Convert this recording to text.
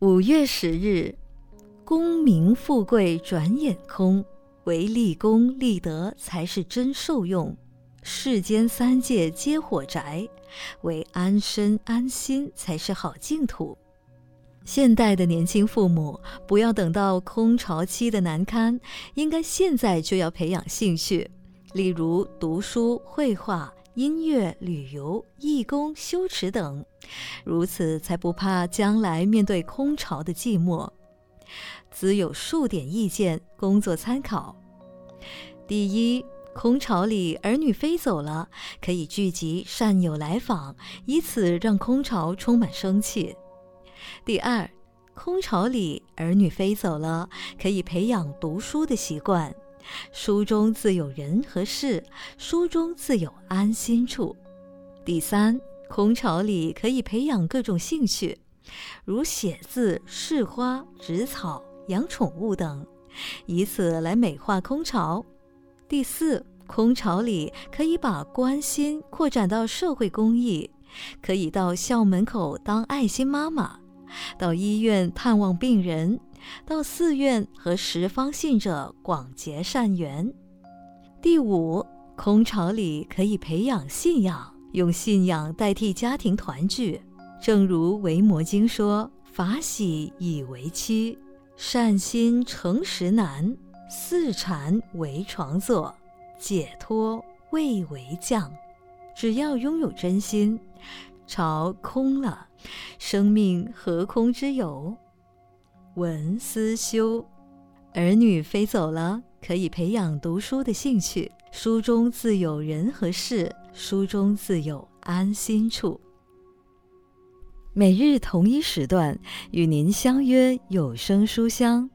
五月十日，功名富贵转眼空，唯立功立德才是真受用。世间三界皆火宅，唯安身安心才是好净土。现代的年轻父母，不要等到空巢期的难堪，应该现在就要培养兴趣，例如读书、绘画、音乐、旅游、义工、修持等，如此才不怕将来面对空巢的寂寞。兹有数点意见，供作参考。第一，空巢里儿女飞走了，可以聚集善友来访，以此让空巢充满生气。第二，空巢里儿女飞走了，可以培养读书的习惯。书中自有人和事，书中自有安心处。第三，空巢里可以培养各种兴趣，如写字、试花、植草、养宠物等，以此来美化空巢。第四，空巢里可以把关心扩展到社会公益，可以到校门口当爱心妈妈。到医院探望病人，到寺院和十方信者广结善缘。第五，空巢里可以培养信仰，用信仰代替家庭团聚。正如《维摩经》说：“法喜以为妻，善心成实难，四禅为床座，解脱谓为将。”只要拥有真心。巢空了，生命何空之有？文思修，儿女飞走了，可以培养读书的兴趣。书中自有人和事，书中自有安心处。每日同一时段与您相约有声书香。